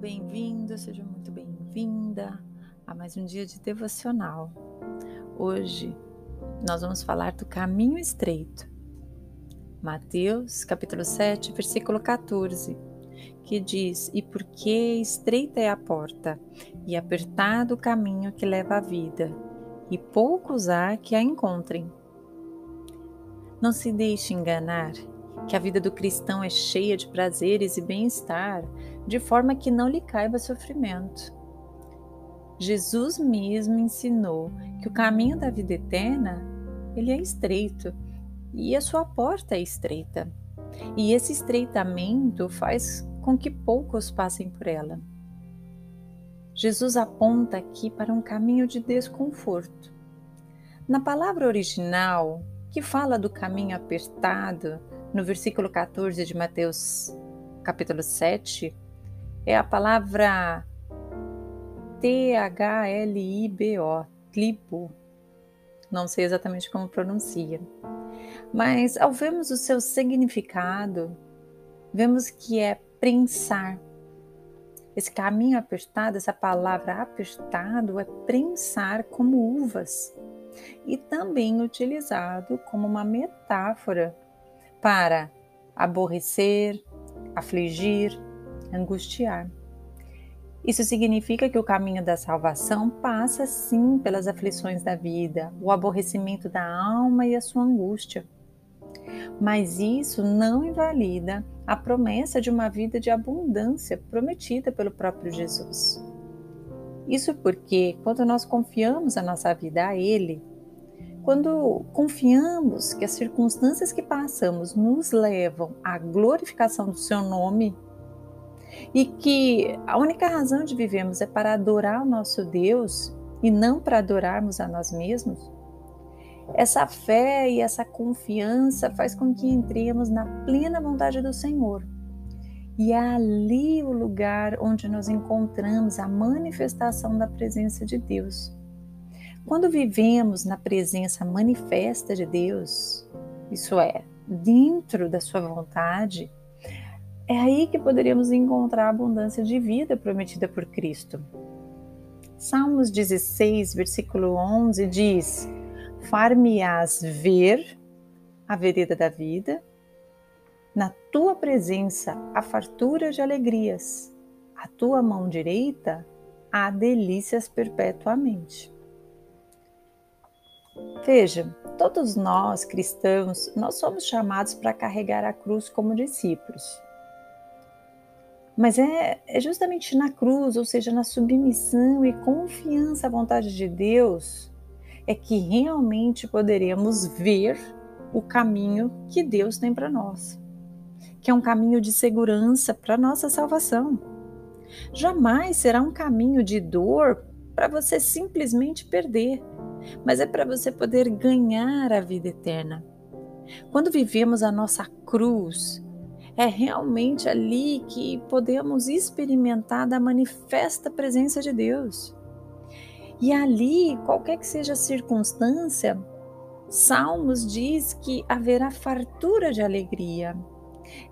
bem-vindo, seja muito bem-vinda a mais um dia de devocional. Hoje nós vamos falar do caminho estreito. Mateus, capítulo 7, versículo 14, que diz: E porque estreita é a porta, e apertado o caminho que leva à vida, e poucos há que a encontrem. Não se deixe enganar que a vida do cristão é cheia de prazeres e bem-estar, de forma que não lhe caiba sofrimento. Jesus mesmo ensinou que o caminho da vida eterna, ele é estreito e a sua porta é estreita. E esse estreitamento faz com que poucos passem por ela. Jesus aponta aqui para um caminho de desconforto. Na palavra original, que fala do caminho apertado, no versículo 14 de Mateus, capítulo 7, é a palavra T-H-L-I-B-O, tlibo. Não sei exatamente como pronuncia. Mas ao vermos o seu significado, vemos que é prensar. Esse caminho apertado, essa palavra apertado, é prensar como uvas. E também utilizado como uma metáfora para aborrecer, afligir, angustiar. Isso significa que o caminho da salvação passa sim pelas aflições da vida, o aborrecimento da alma e a sua angústia. Mas isso não invalida a promessa de uma vida de abundância prometida pelo próprio Jesus. Isso porque, quando nós confiamos a nossa vida a Ele, quando confiamos que as circunstâncias que passamos nos levam à glorificação do seu nome e que a única razão de vivermos é para adorar o nosso Deus e não para adorarmos a nós mesmos, essa fé e essa confiança faz com que entremos na plena vontade do Senhor. E é ali o lugar onde nós encontramos a manifestação da presença de Deus. Quando vivemos na presença manifesta de Deus, isso é, dentro da Sua vontade, é aí que poderíamos encontrar a abundância de vida prometida por Cristo. Salmos 16, versículo 11 diz: Far-me-ás ver a vereda da vida, na tua presença a fartura de alegrias, a tua mão direita há delícias perpetuamente. Veja, todos nós cristãos, nós somos chamados para carregar a cruz como discípulos. Mas é, é, justamente na cruz, ou seja, na submissão e confiança à vontade de Deus, é que realmente poderemos ver o caminho que Deus tem para nós, que é um caminho de segurança para nossa salvação. Jamais será um caminho de dor para você simplesmente perder, mas é para você poder ganhar a vida eterna. Quando vivemos a nossa cruz, é realmente ali que podemos experimentar da manifesta presença de Deus. E ali, qualquer que seja a circunstância, Salmos diz que haverá fartura de alegria.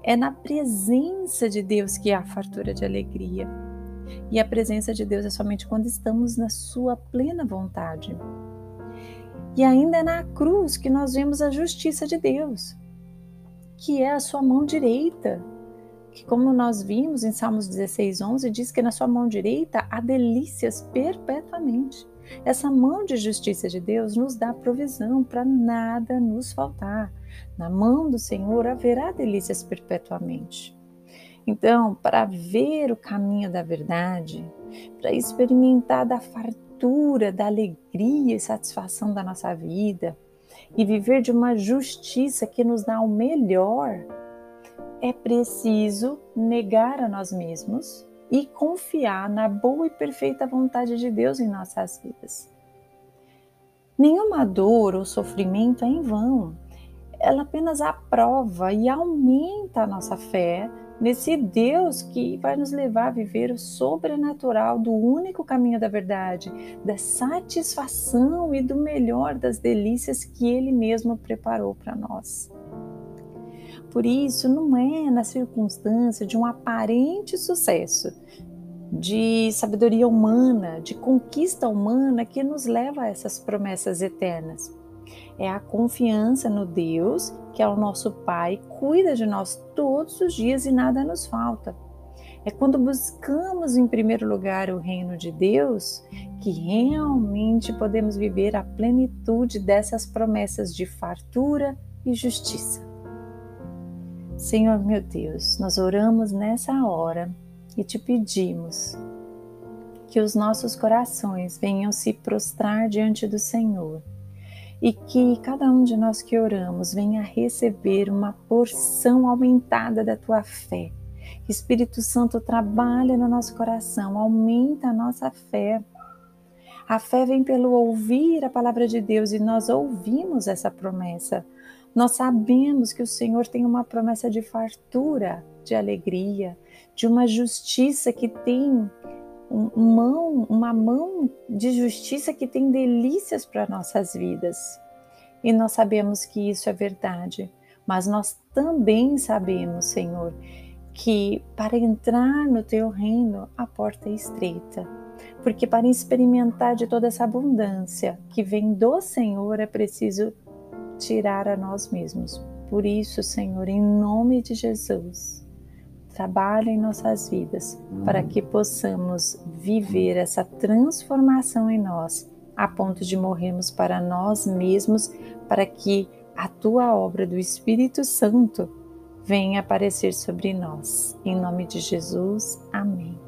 É na presença de Deus que há fartura de alegria. E a presença de Deus é somente quando estamos na Sua plena vontade. E ainda é na cruz que nós vemos a justiça de Deus, que é a sua mão direita, que como nós vimos em Salmos 16, 11, diz que na sua mão direita há delícias perpetuamente. Essa mão de justiça de Deus nos dá provisão para nada nos faltar. Na mão do Senhor haverá delícias perpetuamente. Então, para ver o caminho da verdade, para experimentar da fartura, da alegria e satisfação da nossa vida e viver de uma justiça que nos dá o melhor, é preciso negar a nós mesmos e confiar na boa e perfeita vontade de Deus em nossas vidas. Nenhuma dor ou sofrimento é em vão. Ela apenas aprova e aumenta a nossa fé nesse Deus que vai nos levar a viver o sobrenatural do único caminho da verdade, da satisfação e do melhor das delícias que Ele mesmo preparou para nós. Por isso, não é na circunstância de um aparente sucesso de sabedoria humana, de conquista humana que nos leva a essas promessas eternas. É a confiança no Deus, que é o nosso Pai, cuida de nós todos os dias e nada nos falta. É quando buscamos em primeiro lugar o reino de Deus que realmente podemos viver a plenitude dessas promessas de fartura e justiça. Senhor meu Deus, nós oramos nessa hora e te pedimos que os nossos corações venham se prostrar diante do Senhor e que cada um de nós que oramos venha receber uma porção aumentada da tua fé. Espírito Santo trabalha no nosso coração, aumenta a nossa fé. A fé vem pelo ouvir a palavra de Deus e nós ouvimos essa promessa. Nós sabemos que o Senhor tem uma promessa de fartura, de alegria, de uma justiça que tem mão, uma mão de justiça que tem delícias para nossas vidas. E nós sabemos que isso é verdade, mas nós também sabemos, Senhor, que para entrar no teu reino a porta é estreita. Porque para experimentar de toda essa abundância que vem do Senhor é preciso tirar a nós mesmos. Por isso, Senhor, em nome de Jesus, trabalhe em nossas vidas para que possamos viver essa transformação em nós, a ponto de morrermos para nós mesmos, para que a tua obra do Espírito Santo venha aparecer sobre nós. Em nome de Jesus, amém.